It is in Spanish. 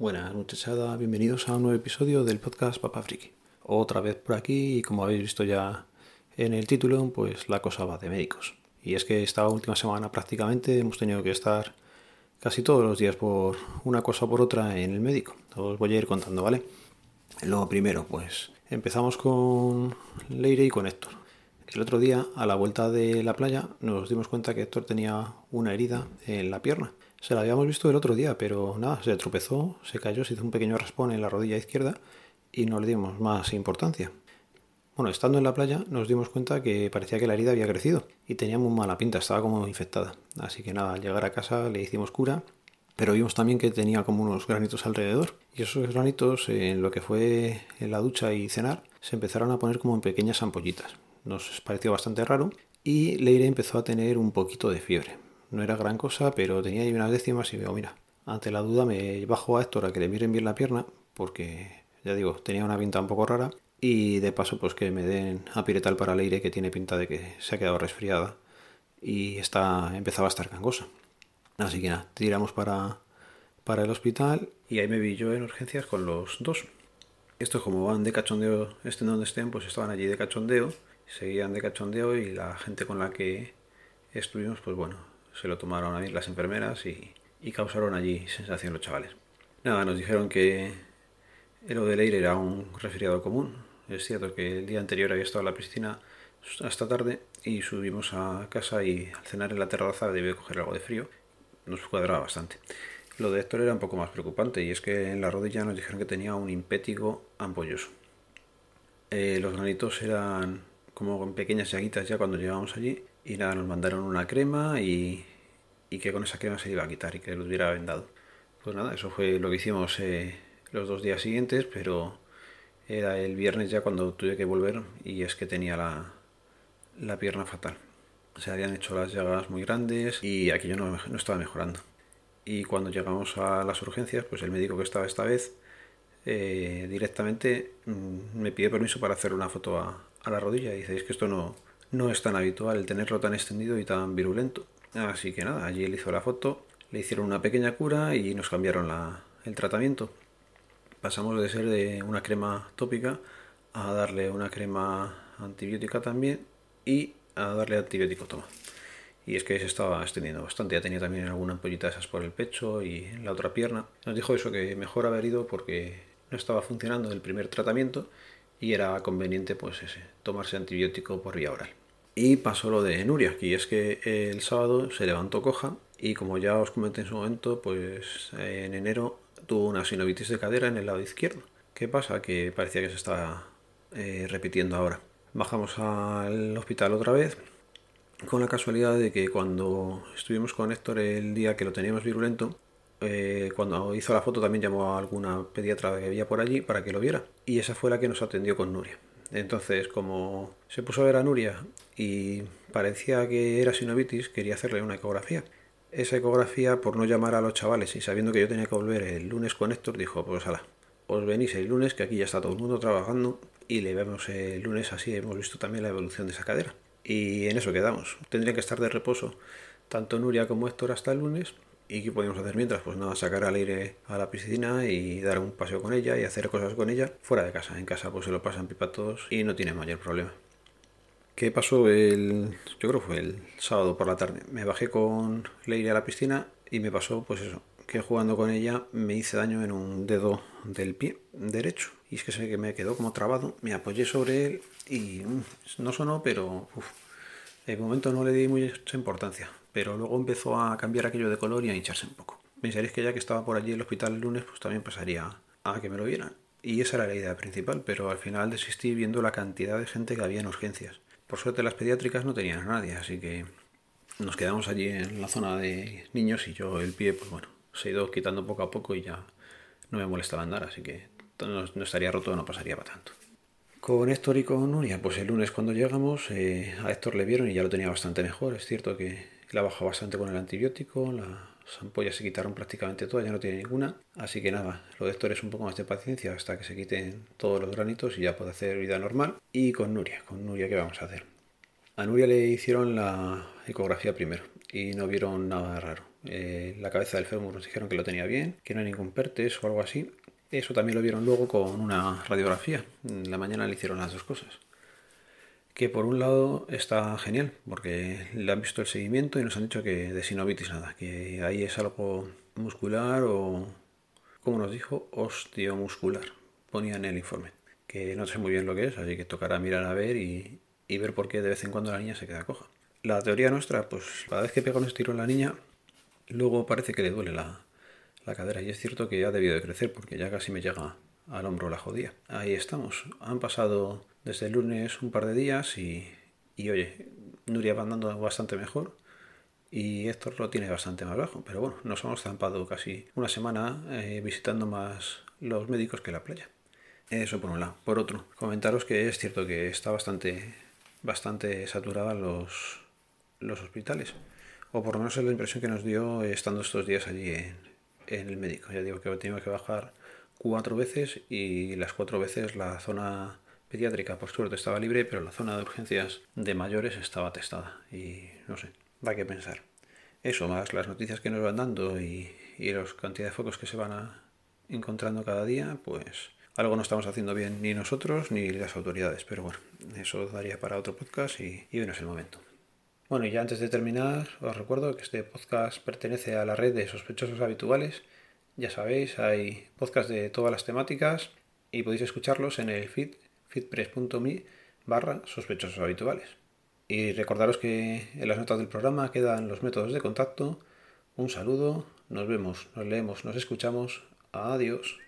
Buenas muchachada, bienvenidos a un nuevo episodio del podcast Papa Friki. Otra vez por aquí y como habéis visto ya en el título, pues la cosa va de médicos. Y es que esta última semana prácticamente hemos tenido que estar casi todos los días por una cosa o por otra en el médico. Os voy a ir contando, ¿vale? Lo primero, pues empezamos con Leire y con Héctor. El otro día, a la vuelta de la playa, nos dimos cuenta que Héctor tenía una herida en la pierna. Se la habíamos visto el otro día, pero nada, se tropezó, se cayó, se hizo un pequeño raspón en la rodilla izquierda y no le dimos más importancia. Bueno, estando en la playa nos dimos cuenta que parecía que la herida había crecido y tenía muy mala pinta, estaba como infectada. Así que nada, al llegar a casa le hicimos cura, pero vimos también que tenía como unos granitos alrededor. Y esos granitos, en lo que fue en la ducha y cenar, se empezaron a poner como en pequeñas ampollitas nos pareció bastante raro y Leire empezó a tener un poquito de fiebre. No era gran cosa, pero tenía ahí unas décimas y veo, mira, ante la duda me bajo a Héctor a que le miren bien la pierna, porque ya digo, tenía una pinta un poco rara y de paso pues que me den a piretal para Leire que tiene pinta de que se ha quedado resfriada y está empezaba a estar gangosa. Así que nada, tiramos para, para el hospital y ahí me vi yo en urgencias con los dos. Estos como van de cachondeo, estén donde estén, pues estaban allí de cachondeo seguían de cachondeo y la gente con la que estuvimos, pues bueno, se lo tomaron a mí las enfermeras y, causaron allí sensación los chavales. Nada, nos dijeron que el de Leire era un resfriado común. Es cierto que el día anterior había estado en la piscina hasta tarde y subimos a casa y al cenar en la terraza debió coger algo de frío. Nos cuadraba bastante. Lo de Héctor era un poco más preocupante y es que en la rodilla nos dijeron que tenía un impétigo ampolloso. Eh, los granitos eran como con pequeñas llaguitas ya cuando llegamos allí. Y nada, nos mandaron una crema y, y que con esa crema se iba a quitar y que lo hubiera vendado. Pues nada, eso fue lo que hicimos eh, los dos días siguientes, pero era el viernes ya cuando tuve que volver y es que tenía la, la pierna fatal. Se habían hecho las llagas muy grandes y aquello no, no estaba mejorando. Y cuando llegamos a las urgencias, pues el médico que estaba esta vez eh, directamente mm, me pidió permiso para hacer una foto a, a la rodilla. Y dice, que esto no, no es tan habitual el tenerlo tan extendido y tan virulento. Así que nada, allí él hizo la foto, le hicieron una pequeña cura y nos cambiaron el tratamiento. Pasamos de ser de una crema tópica a darle una crema antibiótica también y a darle antibiótico toma. Y es que se estaba extendiendo bastante. Ya tenía también alguna ampollita esas por el pecho y en la otra pierna. Nos dijo eso que mejor haber ido porque no estaba funcionando el primer tratamiento y era conveniente pues ese, tomarse antibiótico por vía oral. Y pasó lo de Nuria, y es que el sábado se levantó coja y como ya os comenté en su momento, pues en enero tuvo una sinovitis de cadera en el lado izquierdo. ¿Qué pasa? Que parecía que se estaba eh, repitiendo ahora. Bajamos al hospital otra vez con la casualidad de que cuando estuvimos con Héctor el día que lo teníamos virulento, eh, cuando hizo la foto también llamó a alguna pediatra que había por allí para que lo viera. Y esa fue la que nos atendió con Nuria. Entonces, como se puso a ver a Nuria y parecía que era sinovitis, quería hacerle una ecografía. Esa ecografía, por no llamar a los chavales y sabiendo que yo tenía que volver el lunes con Héctor, dijo, pues ala, os venís el lunes, que aquí ya está todo el mundo trabajando, y le vemos el lunes así, hemos visto también la evolución de esa cadera. Y en eso quedamos. Tendría que estar de reposo tanto Nuria como Héctor hasta el lunes, ¿Y qué podemos hacer mientras? Pues nada, sacar al aire a la piscina y dar un paseo con ella y hacer cosas con ella fuera de casa. En casa pues se lo pasan pipa todos y no tiene mayor problema. ¿Qué pasó el... yo creo fue el sábado por la tarde? Me bajé con Leire a la piscina y me pasó pues eso, que jugando con ella me hice daño en un dedo del pie derecho. Y es que sé que me quedó como trabado, me apoyé sobre él y mm, no sonó, pero uf, en momento no le di mucha importancia pero luego empezó a cambiar aquello de color y a hincharse un poco. Pensaréis que ya que estaba por allí el hospital el lunes, pues también pasaría a que me lo vieran. Y esa era la idea principal, pero al final desistí viendo la cantidad de gente que había en urgencias. Por suerte las pediátricas no tenían a nadie, así que nos quedamos allí en la zona de niños y yo el pie, pues bueno, se ha ido quitando poco a poco y ya no me molestaba andar, así que no, estaría roto, no pasaría para tanto. Con Héctor y con Nuria, pues el lunes cuando llegamos, eh, a Héctor le vieron y ya lo tenía bastante mejor. Es cierto que la bajó bastante con el antibiótico, las ampollas se quitaron prácticamente todas, ya no tiene ninguna. Así que nada, lo de Héctor es un poco más de paciencia hasta que se quiten todos los granitos y ya puede hacer vida normal. Y con Nuria, con Nuria, ¿qué vamos a hacer? A Nuria le hicieron la ecografía primero y no vieron nada raro. Eh, la cabeza del fémur nos dijeron que lo tenía bien, que no hay ningún pertes o algo así. Eso también lo vieron luego con una radiografía. En la mañana le hicieron las dos cosas. Que por un lado está genial, porque le han visto el seguimiento y nos han dicho que de sinovitis nada, que ahí es algo muscular o, como nos dijo, osteomuscular. Ponía en el informe. Que no sé muy bien lo que es, así que tocará mirar a ver y, y ver por qué de vez en cuando la niña se queda coja. La teoría nuestra, pues cada vez que pega un estirón la niña, luego parece que le duele la, la cadera. Y es cierto que ya ha debido de crecer porque ya casi me llega al hombro la jodía. Ahí estamos. Han pasado desde el lunes un par de días y, y oye, Nuria va andando bastante mejor y Héctor lo tiene bastante más bajo. Pero bueno, nos hemos zampado casi una semana eh, visitando más los médicos que la playa. Eso por un lado. Por otro, comentaros que es cierto que está bastante, bastante saturada los, los hospitales. O por lo menos es la impresión que nos dio estando estos días allí en, el médico. Ya digo que tengo que bajar cuatro veces y las cuatro veces la zona pediátrica por suerte estaba libre, pero la zona de urgencias de mayores estaba testada y no sé, da que pensar. Eso, más las noticias que nos van dando y, y la cantidad de focos que se van encontrando cada día, pues algo no estamos haciendo bien ni nosotros ni las autoridades, pero bueno, eso daría para otro podcast y, y no es el momento. Bueno, y ya antes de terminar, os recuerdo que este podcast pertenece a la red de sospechosos habituales. Ya sabéis, hay podcasts de todas las temáticas y podéis escucharlos en el feed feedpress.me barra sospechosos habituales. Y recordaros que en las notas del programa quedan los métodos de contacto. Un saludo, nos vemos, nos leemos, nos escuchamos. Adiós.